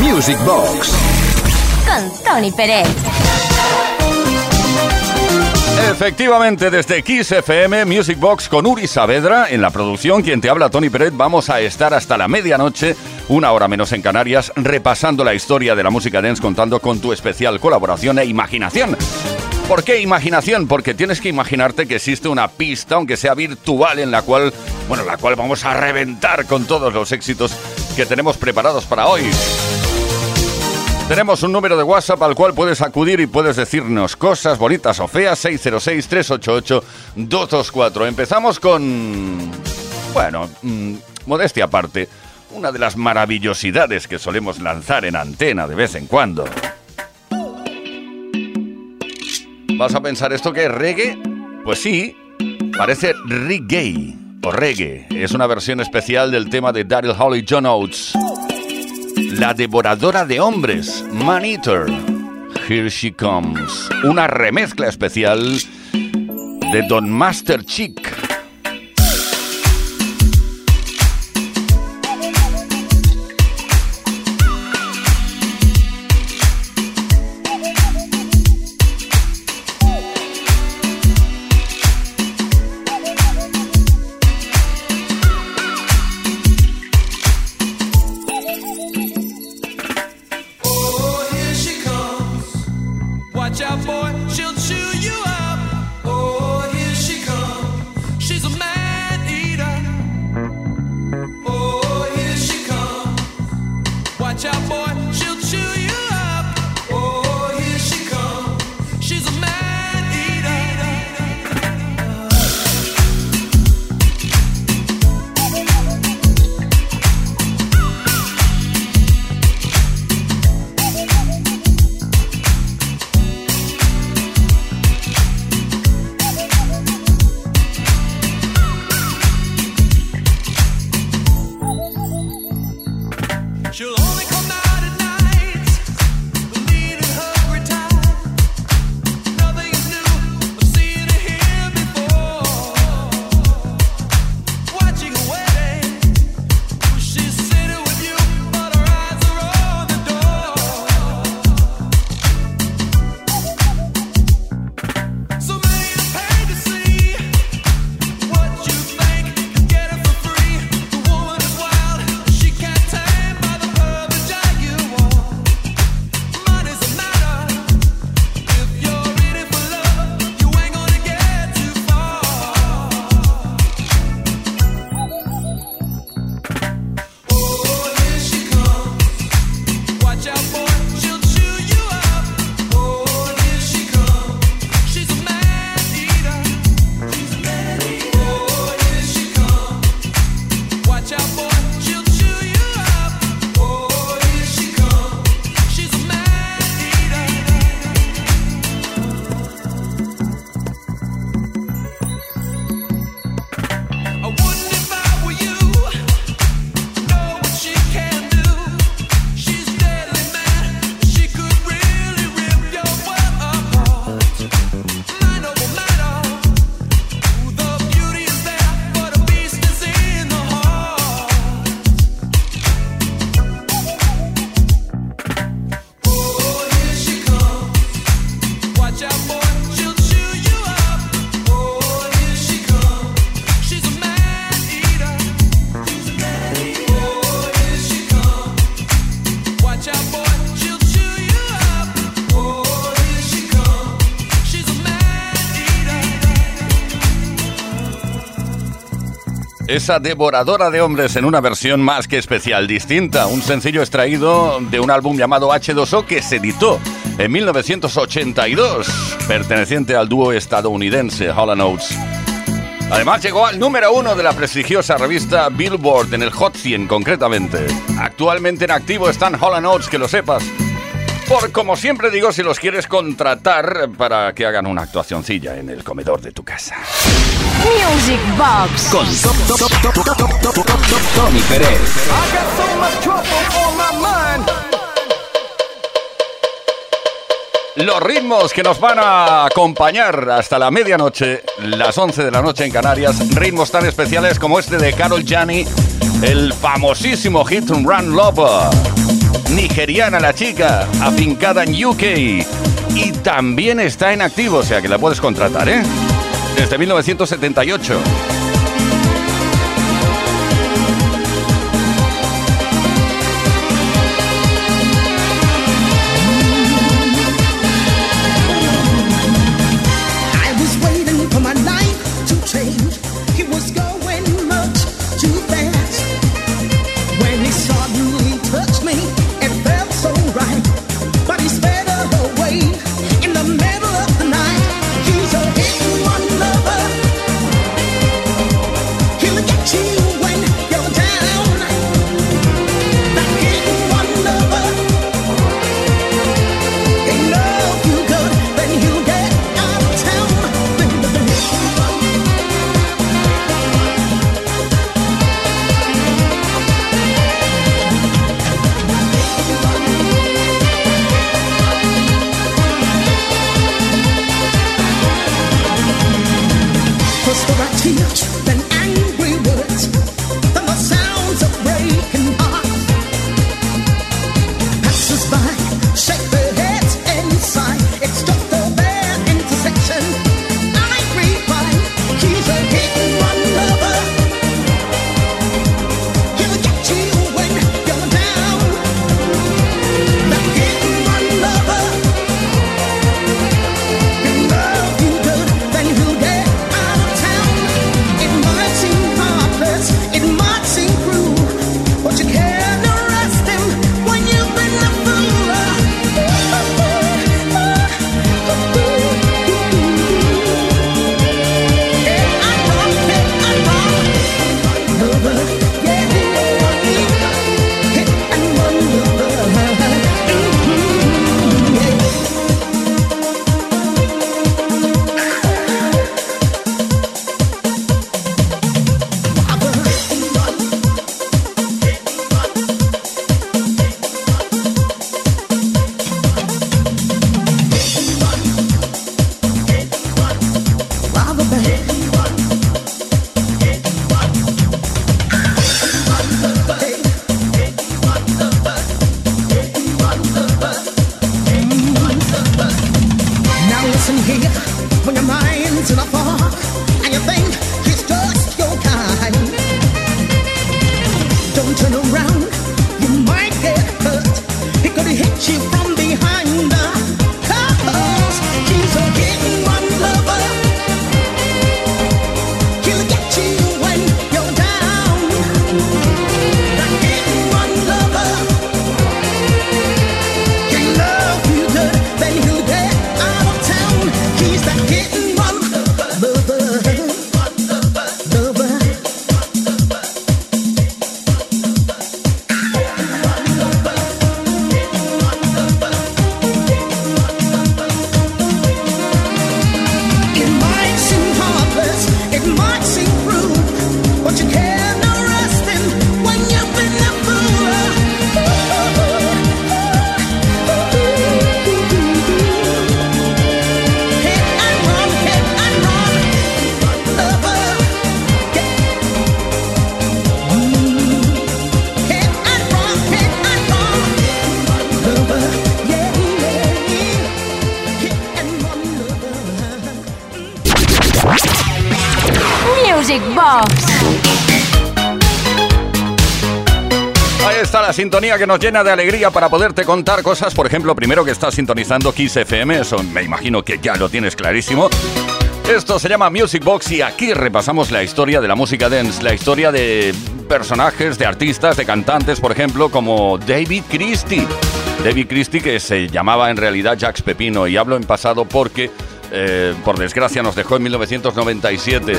Music Box. Con Tony Pérez. Efectivamente, desde Kiss FM Music Box con Uri Saavedra en la producción, quien te habla Tony Pérez, vamos a estar hasta la medianoche, una hora menos en Canarias, repasando la historia de la música dance, contando con tu especial colaboración e imaginación. ¿Por qué imaginación? Porque tienes que imaginarte que existe una pista, aunque sea virtual, en la cual, bueno, la cual vamos a reventar con todos los éxitos que tenemos preparados para hoy. Tenemos un número de WhatsApp al cual puedes acudir y puedes decirnos cosas bonitas o feas, 606-388-224. Empezamos con... Bueno, mm, modestia aparte, una de las maravillosidades que solemos lanzar en antena de vez en cuando. ¿Vas a pensar esto que es reggae? Pues sí, parece reggae o reggae. Es una versión especial del tema de Daryl Holly John Oates. La devoradora de hombres, Man Eater. Here She Comes. Una remezcla especial de Don Master Chick. tchau apoio. Devoradora de hombres en una versión más que especial, distinta, un sencillo extraído de un álbum llamado H2O que se editó en 1982, perteneciente al dúo estadounidense Hall Oates. Además llegó al número uno de la prestigiosa revista Billboard en el Hot 100 concretamente. Actualmente en activo están Hall Oates, que lo sepas. Por como siempre digo, si los quieres contratar para que hagan una actuacioncilla en el comedor de tu casa. Music Box con Tony Pérez. Los ritmos que nos van a acompañar hasta la medianoche, las 11 de la noche en Canarias, ritmos tan especiales como este de Carol Gianni, el famosísimo hit Run Lover. Nigeriana la chica, afincada en UK. Y también está en activo, o sea que la puedes contratar, ¿eh? Desde 1978. Sintonía que nos llena de alegría para poderte contar cosas. Por ejemplo, primero que estás sintonizando Kiss FM, eso me imagino que ya lo tienes clarísimo. Esto se llama Music Box y aquí repasamos la historia de la música dance, la historia de personajes, de artistas, de cantantes, por ejemplo, como David Christie. David Christie que se llamaba en realidad Jax Pepino y hablo en pasado porque, eh, por desgracia, nos dejó en 1997.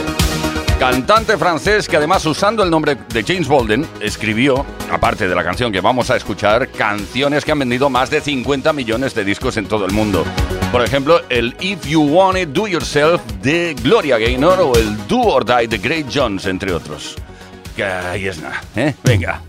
Cantante francés que además usando el nombre de James Bolden escribió, aparte de la canción que vamos a escuchar, canciones que han vendido más de 50 millones de discos en todo el mundo. Por ejemplo, el If You Want It Do Yourself de Gloria Gaynor o el Do or Die de Great Jones, entre otros. Que ahí es nada, ¿eh? Venga.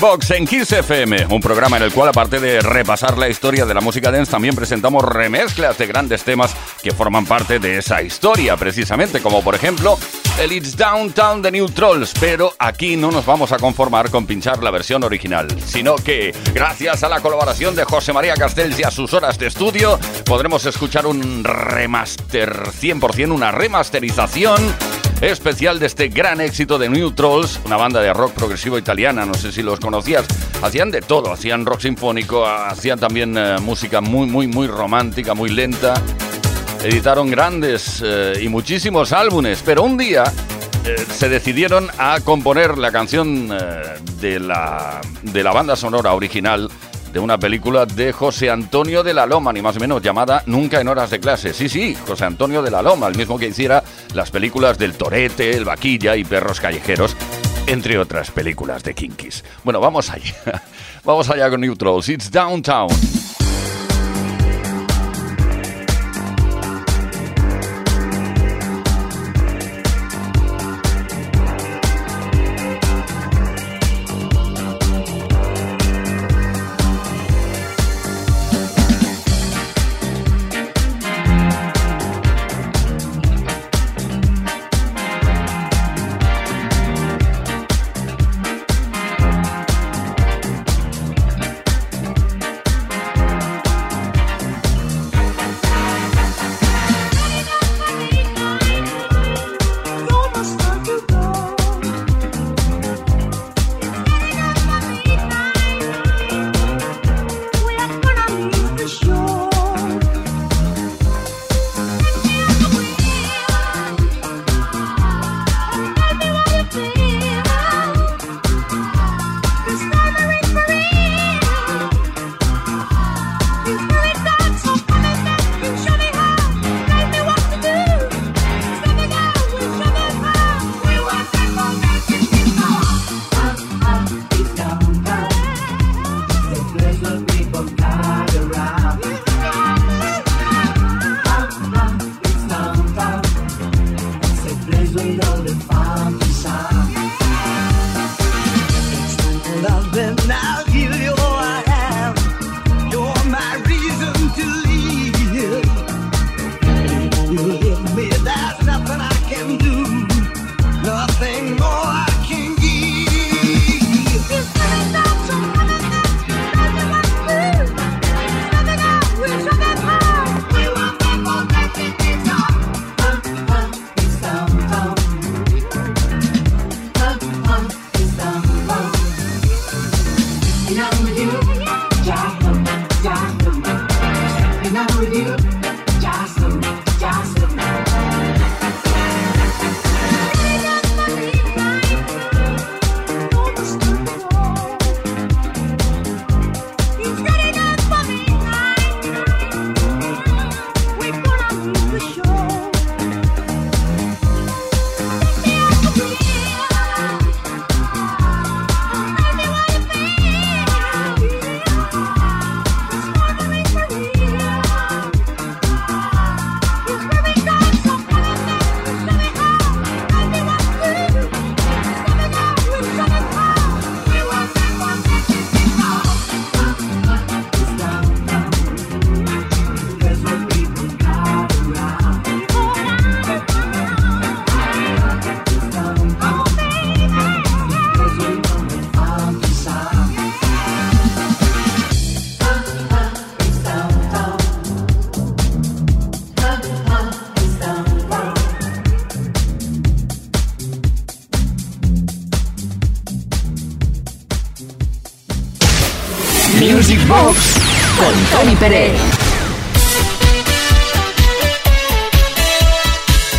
Box en Kiss FM, un programa en el cual aparte de repasar la historia de la música dance, también presentamos remezclas de grandes temas que forman parte de esa historia, precisamente, como por ejemplo el It's Downtown de New Trolls, pero aquí no nos vamos a conformar con pinchar la versión original, sino que gracias a la colaboración de José María Castells y a sus horas de estudio, podremos escuchar un remaster 100%, una remasterización especial de este gran éxito de New Trolls, una banda de rock progresivo italiana, no sé si los conocías. Hacían de todo, hacían rock sinfónico, hacían también eh, música muy, muy, muy romántica, muy lenta. Editaron grandes eh, y muchísimos álbumes, pero un día eh, se decidieron a componer la canción de, la, de la banda sonora original de una película de José Antonio de la Loma, ni más o menos, llamada Nunca en horas de clase. Sí, sí, José Antonio de la Loma, el mismo que hiciera las películas del Torete, El Vaquilla y Perros Callejeros, entre otras películas de Kinkis. Bueno, vamos allá. Vamos allá con Neutrals. It's Downtown.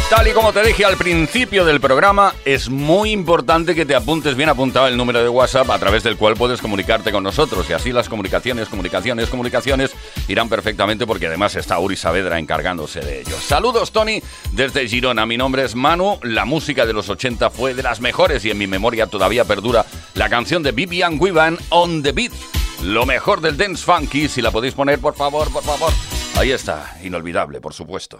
Tal y como te dije al principio del programa, es muy importante que te apuntes bien apuntado el número de WhatsApp a través del cual puedes comunicarte con nosotros y así las comunicaciones, comunicaciones, comunicaciones irán perfectamente porque además está Uri Saavedra encargándose de ello. Saludos Tony desde Girona, mi nombre es Manu, la música de los 80 fue de las mejores y en mi memoria todavía perdura la canción de Vivian Wivan On The Beat. Lo mejor del dance funky, si la podéis poner, por favor, por favor. Ahí está, inolvidable, por supuesto.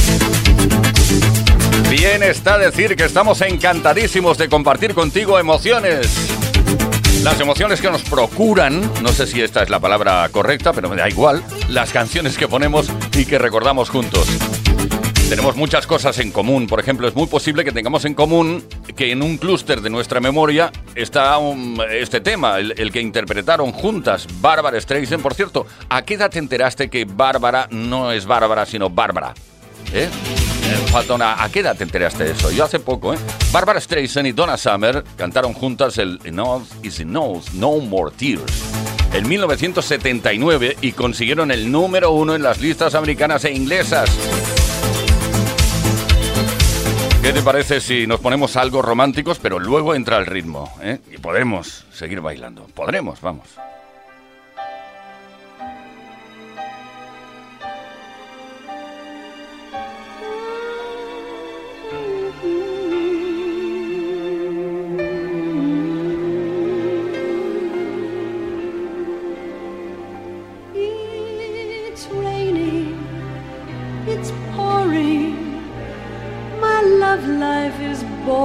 Bien está decir que estamos encantadísimos de compartir contigo emociones. Las emociones que nos procuran, no sé si esta es la palabra correcta, pero me da igual, las canciones que ponemos y que recordamos juntos. Tenemos muchas cosas en común, por ejemplo, es muy posible que tengamos en común que en un clúster de nuestra memoria está este tema, el, el que interpretaron juntas Bárbara Streisand. Por cierto, ¿a qué edad te enteraste que Bárbara no es Bárbara, sino Bárbara? ¿Eh? Eh, ¿a qué edad te enteraste de eso? Yo hace poco, ¿eh? Barbara Streisand y Donna Summer cantaron juntas el Enough is Enough, No More Tears en 1979 y consiguieron el número uno en las listas americanas e inglesas. ¿Qué te parece si nos ponemos algo románticos, pero luego entra el ritmo? ¿eh? Y podremos seguir bailando. Podremos, vamos.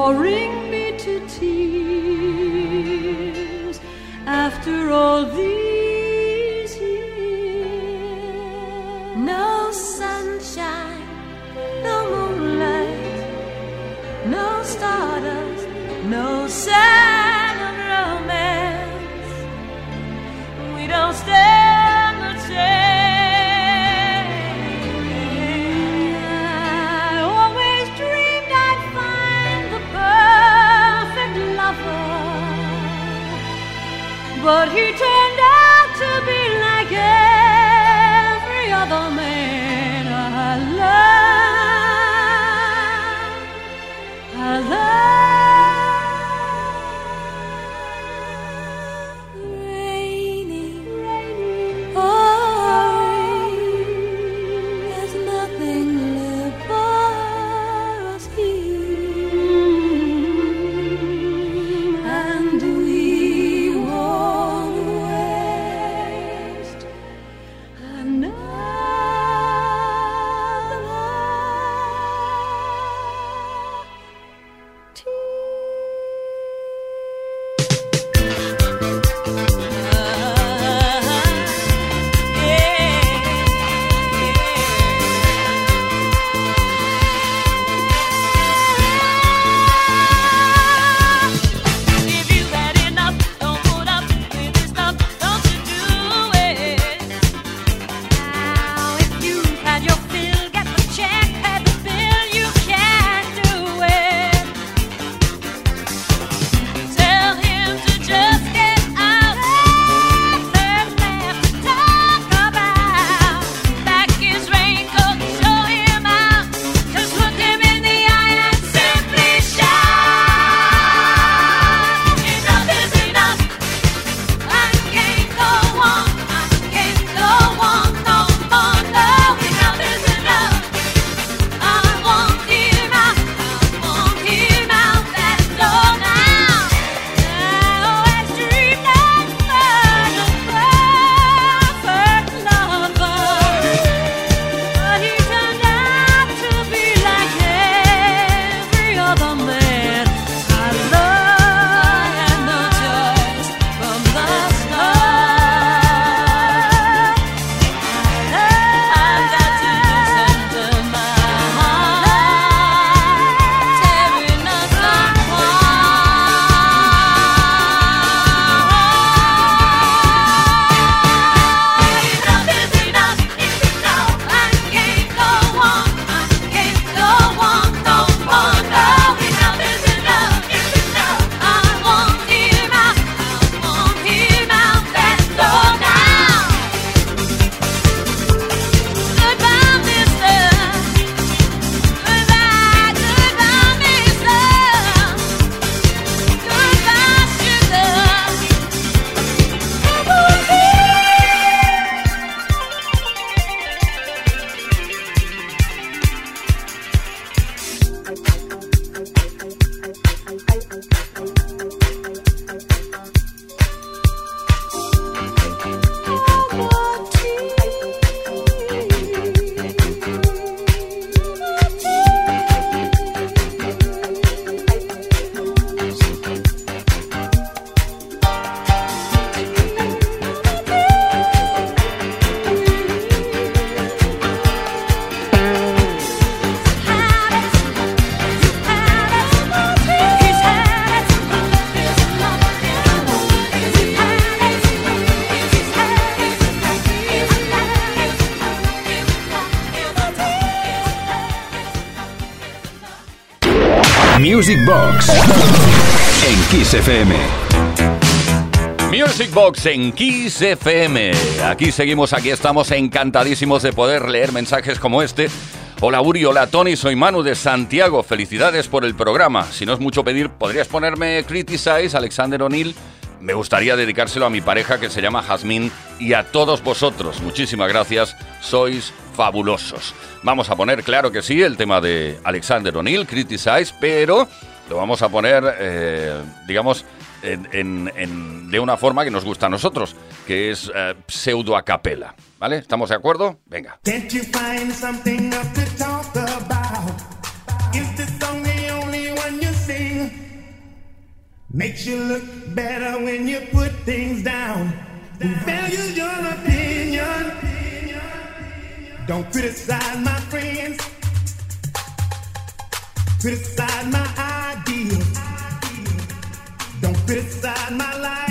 Boring me to tears. After all these but he turned out to be like every other man I love. I love. Music Box en Kiss FM. Music Box en Kiss FM. Aquí seguimos, aquí estamos encantadísimos de poder leer mensajes como este. Hola Uri, hola Tony, soy Manu de Santiago. Felicidades por el programa. Si no es mucho pedir, ¿podrías ponerme Criticize, Alexander O'Neill? Me gustaría dedicárselo a mi pareja que se llama Jazmín y a todos vosotros. Muchísimas gracias, sois fabulosos. Vamos a poner, claro que sí, el tema de Alexander O'Neill, Criticize, pero lo vamos a poner, eh, digamos, de una forma que nos gusta a nosotros, que es eh, pseudo a capela. ¿Vale? ¿Estamos de acuerdo? Venga. Makes you look better when you put things down. Value your opinion. Don't criticize my friends. Criticize my ideas. Don't criticize my lifestyle.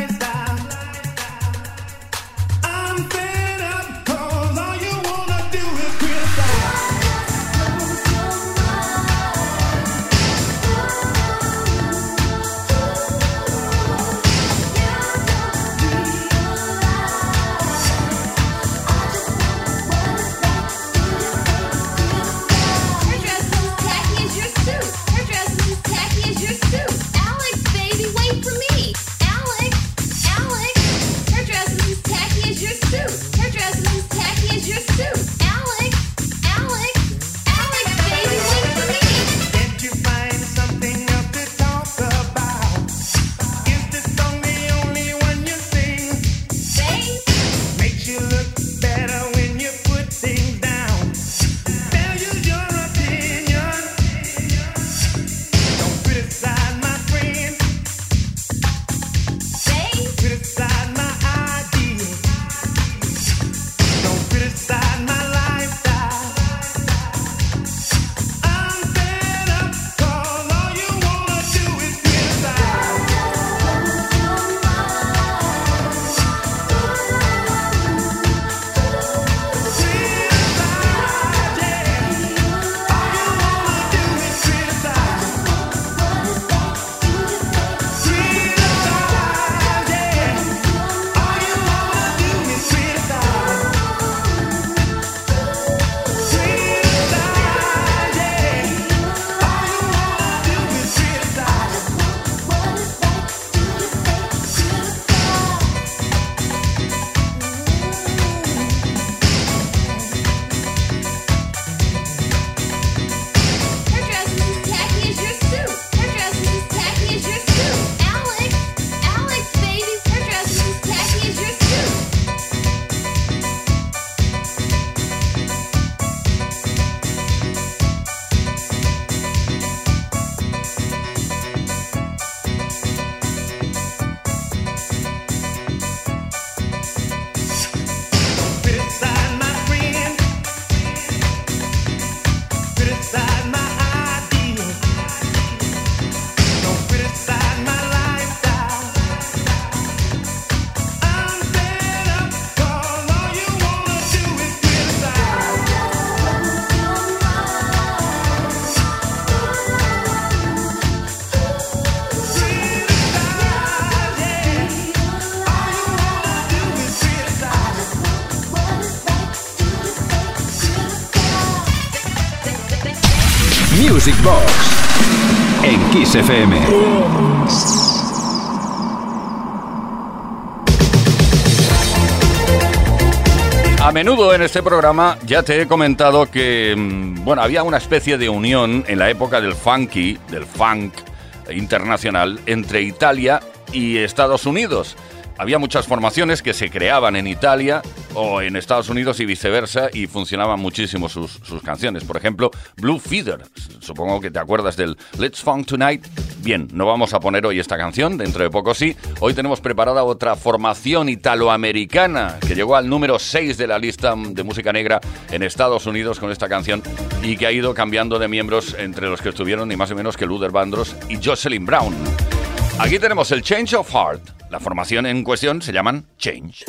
A menudo en este programa ya te he comentado que, mm, bueno, había una especie de unión en la época del funky, del funk internacional, entre Italia y Estados Unidos. Había muchas formaciones que se creaban en Italia o en Estados Unidos y viceversa y funcionaban muchísimo sus, sus canciones. Por ejemplo, Blue Feather. Supongo que te acuerdas del Let's Funk Tonight. Bien, no vamos a poner hoy esta canción, dentro de poco sí. Hoy tenemos preparada otra formación italoamericana que llegó al número 6 de la lista de música negra en Estados Unidos con esta canción y que ha ido cambiando de miembros entre los que estuvieron ni más ni menos que Luther Vandross y Jocelyn Brown. Aquí tenemos el Change of Heart. La formación en cuestión se llaman Change.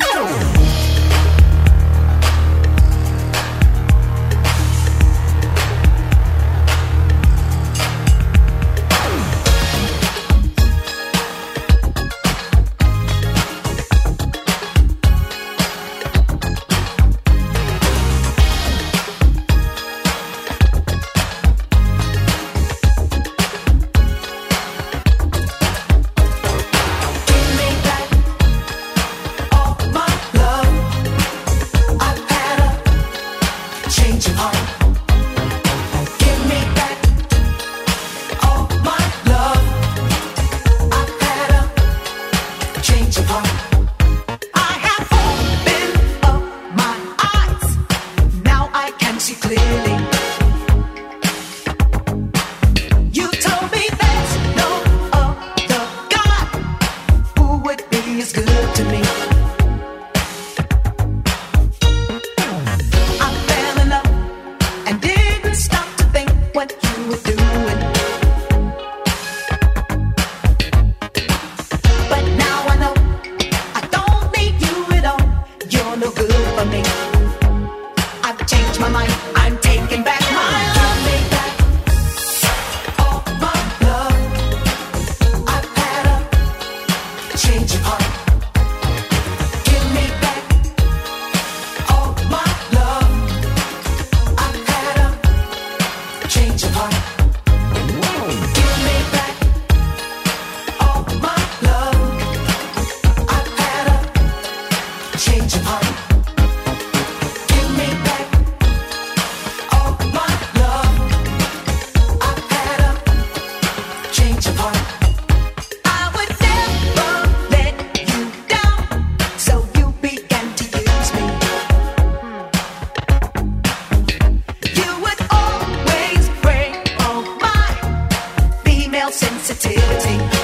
sensitivity.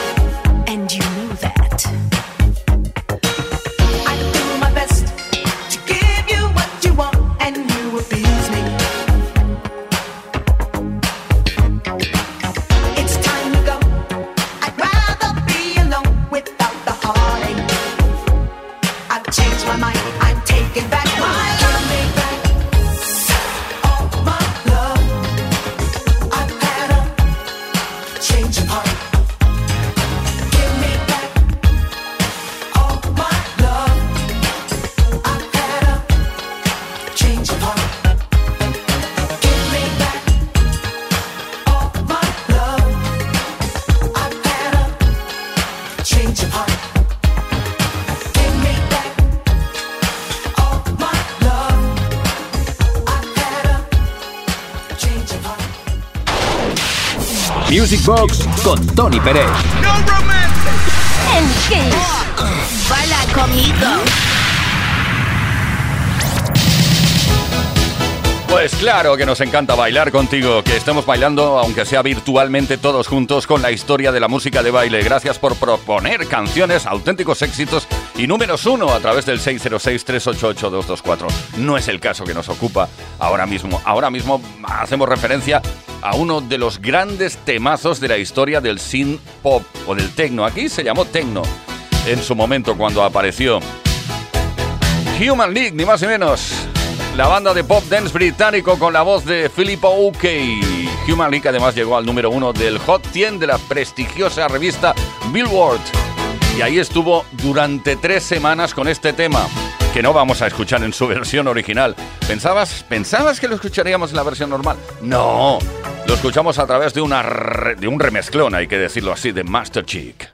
Box con Tony Pérez. En Kiss. Baila conmigo. Pues claro que nos encanta bailar contigo, que estemos bailando, aunque sea virtualmente todos juntos, con la historia de la música de baile. Gracias por proponer canciones, auténticos éxitos y números uno a través del 606-388-224. No es el caso que nos ocupa ahora mismo. Ahora mismo hacemos referencia a uno de los grandes temazos de la historia del synth pop o del techno. Aquí se llamó techno en su momento cuando apareció. Human League, ni más ni menos. La banda de pop dance británico con la voz de Philip O'Kay. Human League además llegó al número uno del Hot 100 de la prestigiosa revista Billboard. Y ahí estuvo durante tres semanas con este tema, que no vamos a escuchar en su versión original. ¿Pensabas, ¿Pensabas que lo escucharíamos en la versión normal? No, lo escuchamos a través de, una de un remezclón, hay que decirlo así, de Master Chick.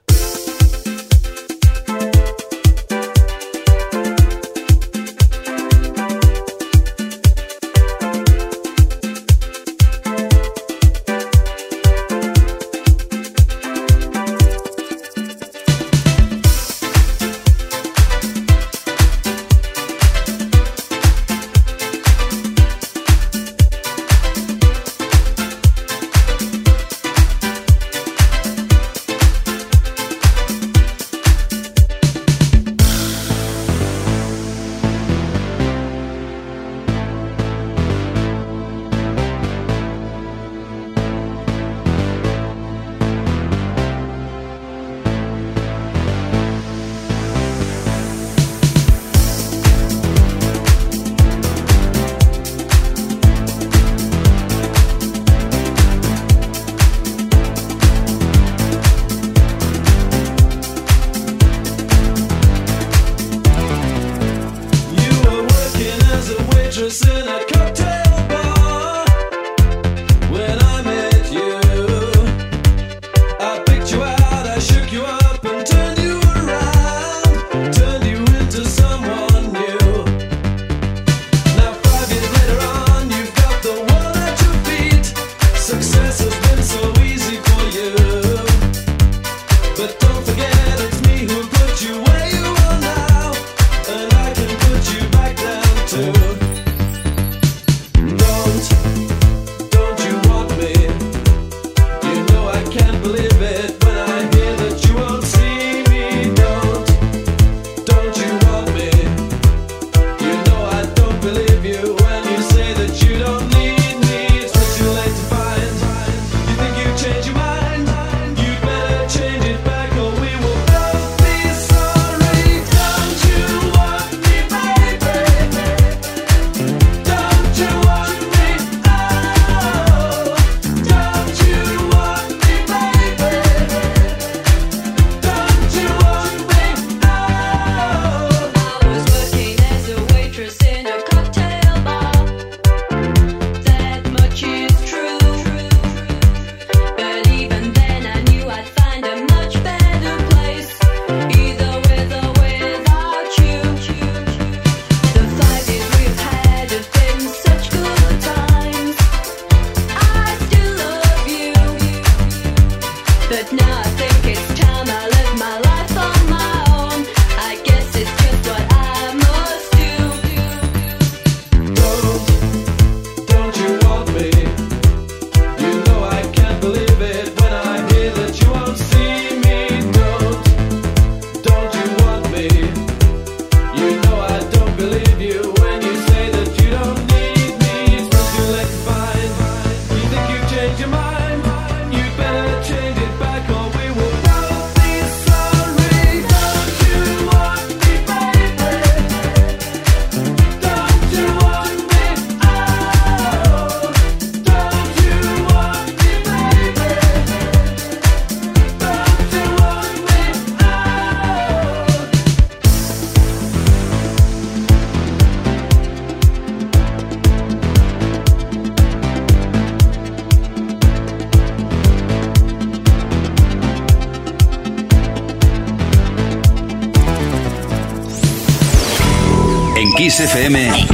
FM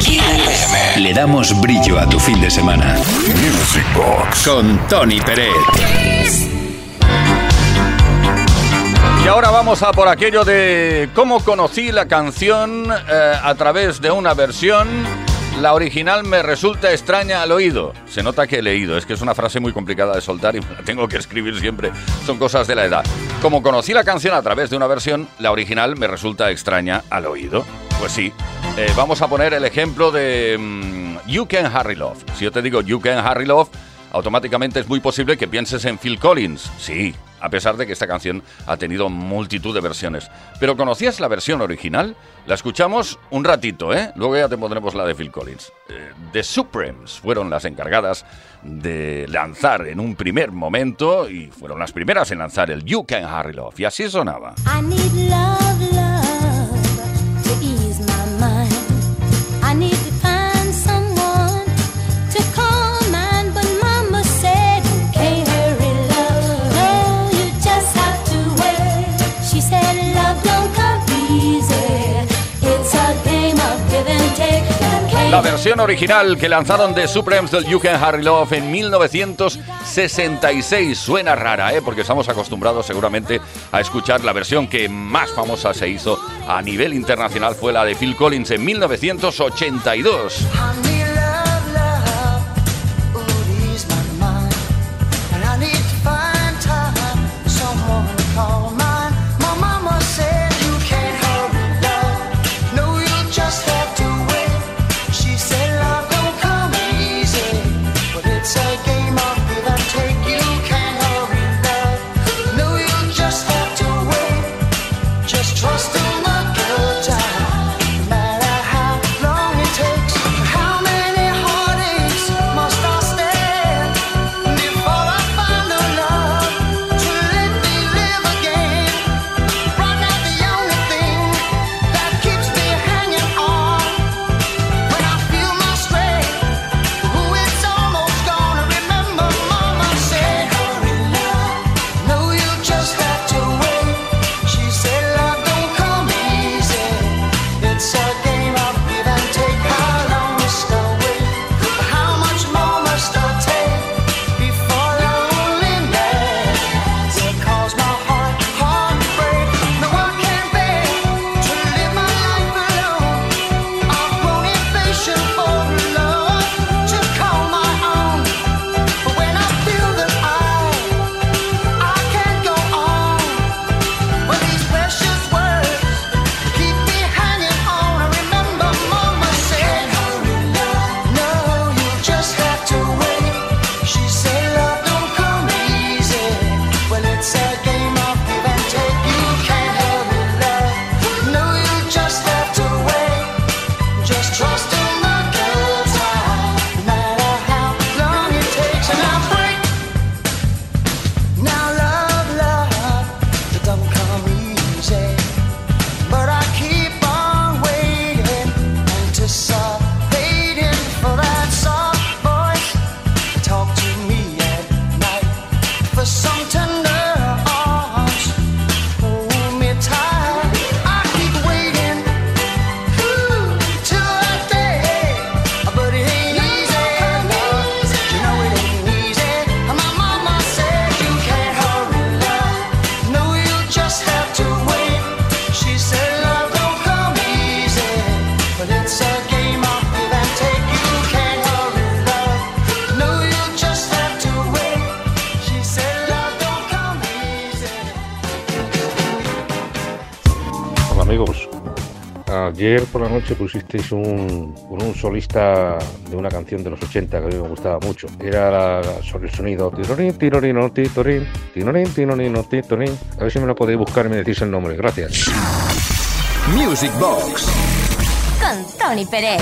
le damos brillo a tu fin de semana. Music Box con Tony Peret. Y ahora vamos a por aquello de cómo conocí la canción eh, a través de una versión. La original me resulta extraña al oído. Se nota que he leído, es que es una frase muy complicada de soltar y la tengo que escribir siempre. Son cosas de la edad. Como conocí la canción a través de una versión, la original me resulta extraña al oído. Pues sí, eh, vamos a poner el ejemplo de mm, You Can Harry Love. Si yo te digo You Can Harry Love, automáticamente es muy posible que pienses en Phil Collins. Sí, a pesar de que esta canción ha tenido multitud de versiones. Pero ¿conocías la versión original? La escuchamos un ratito, ¿eh? Luego ya te pondremos la de Phil Collins. Eh, The Supremes fueron las encargadas de lanzar en un primer momento y fueron las primeras en lanzar el You Can Harry Love. Y así sonaba. I need love, love La versión original que lanzaron de Supremes del You Can Harry Love en 1966 suena rara, ¿eh? porque estamos acostumbrados seguramente a escuchar la versión que más famosa se hizo a nivel internacional fue la de Phil Collins en 1982. Noche pusisteis un, un solista de una canción de los 80 que a mí me gustaba mucho. Era la- sobre el sonido tirorín, tirorino, titorín, tinorín, tinonino, titorín. A ver si me lo podéis buscar y me decís el nombre. Gracias. Music Box Con Tony Pérez.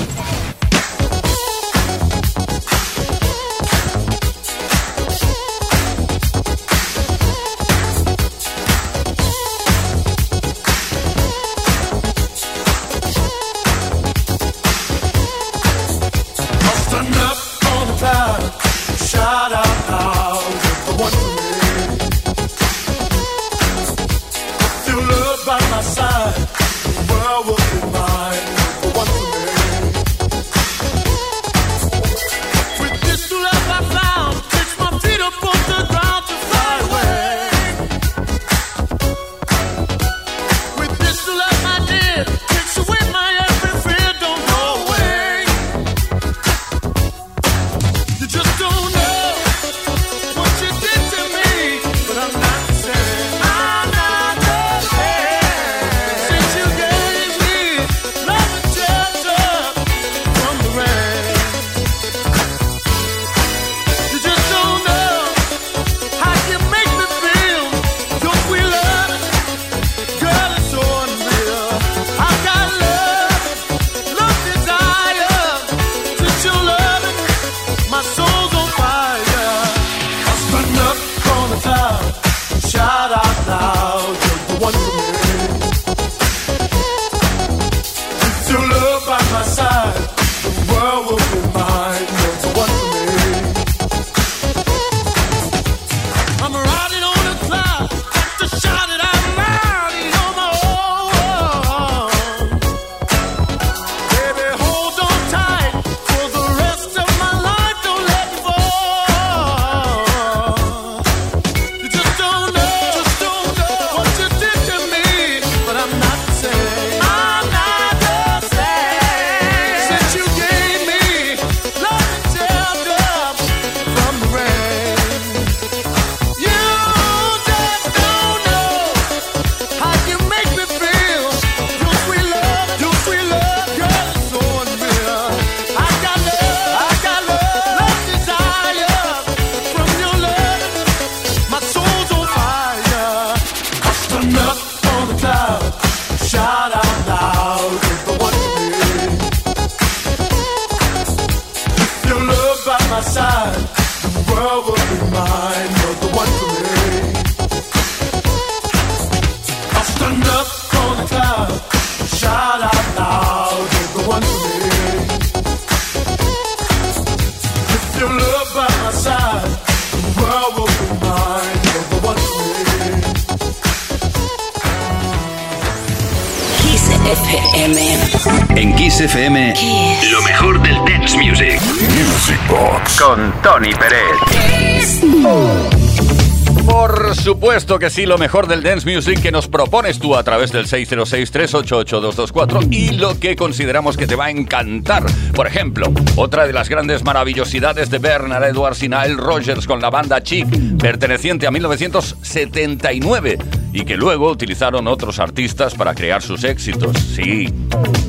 Supuesto que sí, lo mejor del dance music que nos propones tú a través del 606-388-224 y lo que consideramos que te va a encantar. Por ejemplo, otra de las grandes maravillosidades de Bernard Edwards y Nile Rogers con la banda Chic, perteneciente a 1979 y que luego utilizaron otros artistas para crear sus éxitos. Sí,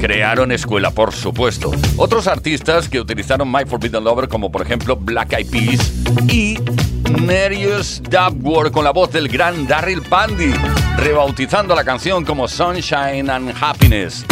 crearon escuela, por supuesto. Otros artistas que utilizaron My Forbidden Lover, como por ejemplo Black Eyed Peas y Marius Dubward con la voz del gran Daryl Pandy, rebautizando la canción como Sunshine and Happiness.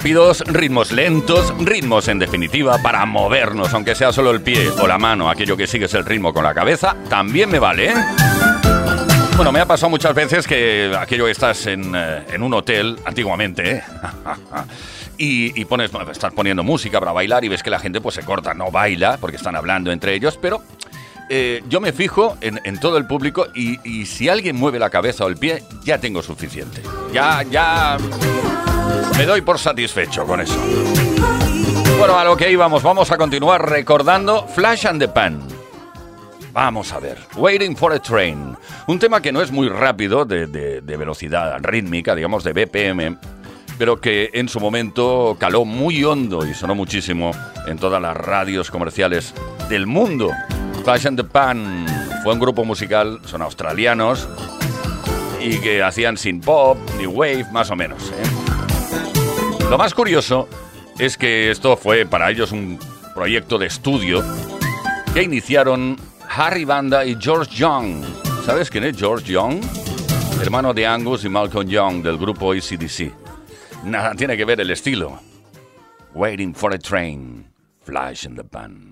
Rápidos, ritmos lentos, ritmos en definitiva para movernos, aunque sea solo el pie o la mano, aquello que sigues el ritmo con la cabeza, también me vale, ¿eh? Bueno, me ha pasado muchas veces que aquello que estás en, eh, en un hotel, antiguamente, ¿eh? y, y pones, estás poniendo música para bailar y ves que la gente pues se corta, no baila porque están hablando entre ellos, pero eh, yo me fijo en, todo el público y, si alguien mueve la cabeza o el pie, ya tengo suficiente. Ya, ya me doy por satisfecho con eso. Bueno, a lo que íbamos, vamos a continuar recordando Flash and the Pan. Vamos a ver, Waiting for a Train, un tema que no es muy rápido, de- de velocidad rítmica, digamos de BPM, pero que en su momento caló muy hondo y sonó muchísimo en todas las radios comerciales del mundo. Flash and the Pan fue un grupo musical, son australianos, y que hacían sin pop, ni wave, más o menos. ¿eh? Lo más curioso es que esto fue para ellos un proyecto de estudio que iniciaron Harry Banda y George Young. ¿Sabes quién es George Young? Hermano de Angus y Malcolm Young del grupo ACDC. Nada tiene que ver el estilo. Waiting for a train, flash in the pan.